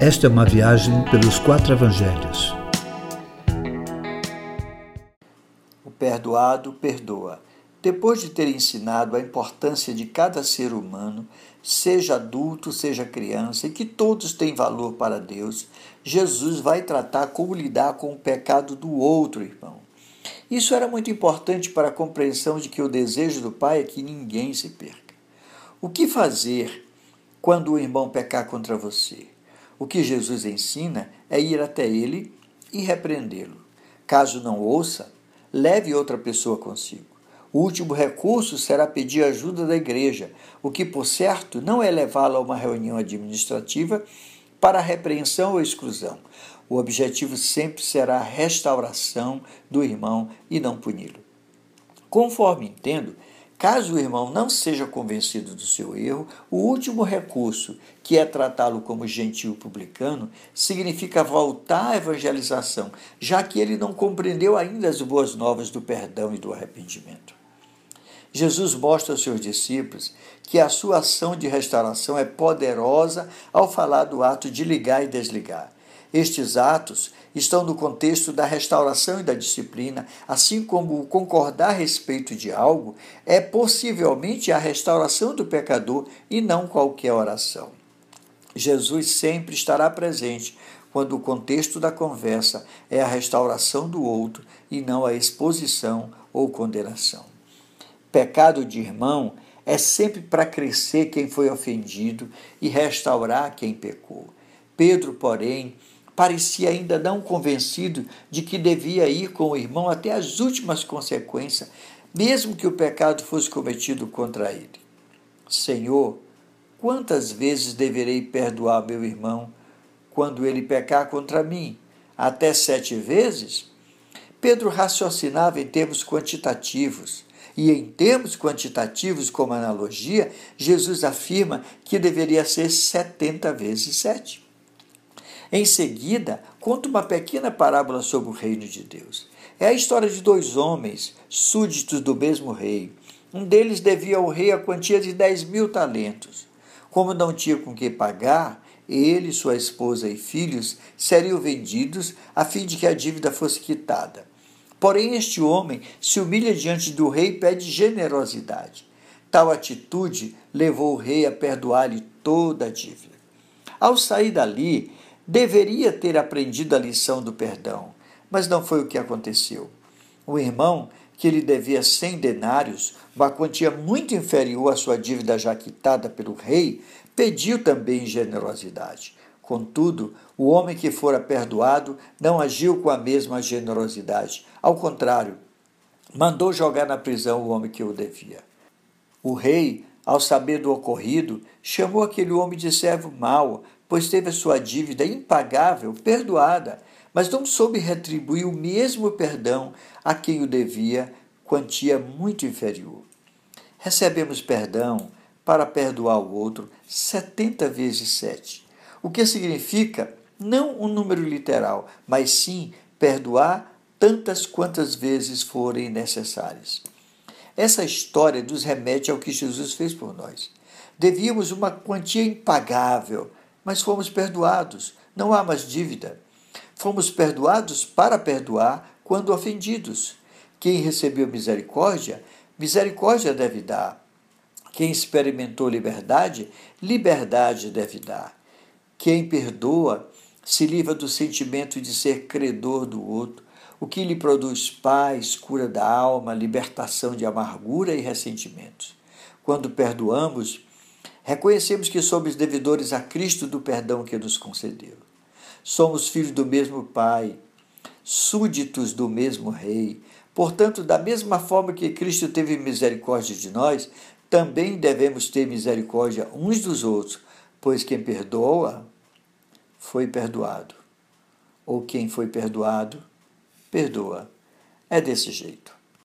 Esta é uma viagem pelos quatro evangelhos. O perdoado perdoa. Depois de ter ensinado a importância de cada ser humano, seja adulto, seja criança, e que todos têm valor para Deus, Jesus vai tratar como lidar com o pecado do outro irmão. Isso era muito importante para a compreensão de que o desejo do Pai é que ninguém se perca. O que fazer quando o irmão pecar contra você? O que Jesus ensina é ir até ele e repreendê-lo. Caso não ouça, leve outra pessoa consigo. O último recurso será pedir ajuda da igreja, o que, por certo, não é levá-lo a uma reunião administrativa para repreensão ou exclusão. O objetivo sempre será a restauração do irmão e não puni-lo. Conforme entendo, Caso o irmão não seja convencido do seu erro, o último recurso, que é tratá-lo como gentil publicano, significa voltar à evangelização, já que ele não compreendeu ainda as boas novas do perdão e do arrependimento. Jesus mostra aos seus discípulos que a sua ação de restauração é poderosa ao falar do ato de ligar e desligar. Estes atos estão no contexto da restauração e da disciplina, assim como o concordar a respeito de algo é possivelmente a restauração do pecador e não qualquer oração. Jesus sempre estará presente quando o contexto da conversa é a restauração do outro e não a exposição ou condenação. Pecado de irmão é sempre para crescer quem foi ofendido e restaurar quem pecou. Pedro, porém, parecia ainda não convencido de que devia ir com o irmão até as últimas consequências, mesmo que o pecado fosse cometido contra ele. Senhor, quantas vezes deverei perdoar meu irmão quando ele pecar contra mim? Até sete vezes? Pedro raciocinava em termos quantitativos. E em termos quantitativos, como analogia, Jesus afirma que deveria ser 70 vezes 7. Em seguida, conta uma pequena parábola sobre o reino de Deus. É a história de dois homens, súditos do mesmo rei. Um deles devia ao rei a quantia de 10 mil talentos. Como não tinha com que pagar, ele, sua esposa e filhos seriam vendidos a fim de que a dívida fosse quitada. Porém, este homem se humilha diante do rei e pede generosidade. Tal atitude levou o rei a perdoar-lhe toda a dívida. Ao sair dali, deveria ter aprendido a lição do perdão, mas não foi o que aconteceu. O irmão, que lhe devia cem denários, uma quantia muito inferior à sua dívida já quitada pelo rei, pediu também generosidade. Contudo, o homem que fora perdoado não agiu com a mesma generosidade. Ao contrário, mandou jogar na prisão o homem que o devia. O rei, ao saber do ocorrido, chamou aquele homem de servo mau, pois teve a sua dívida impagável perdoada, mas não soube retribuir o mesmo perdão a quem o devia, quantia muito inferior. Recebemos perdão para perdoar o outro 70 vezes 7, o que significa não um número literal, mas sim perdoar tantas quantas vezes forem necessárias. Essa história nos remete ao que Jesus fez por nós. Devíamos uma quantia impagável, mas fomos perdoados, não há mais dívida. Fomos perdoados para perdoar quando ofendidos. Quem recebeu misericórdia, misericórdia deve dar. Quem experimentou liberdade, liberdade deve dar. Quem perdoa, se livra do sentimento de ser credor do outro, o que lhe produz paz, cura da alma, libertação de amargura e ressentimentos. Quando perdoamos, Reconhecemos que somos devedores a Cristo do perdão que nos concedeu. Somos filhos do mesmo Pai, súditos do mesmo Rei. Portanto, da mesma forma que Cristo teve misericórdia de nós, também devemos ter misericórdia uns dos outros, pois quem perdoa foi perdoado. Ou quem foi perdoado, perdoa. É desse jeito.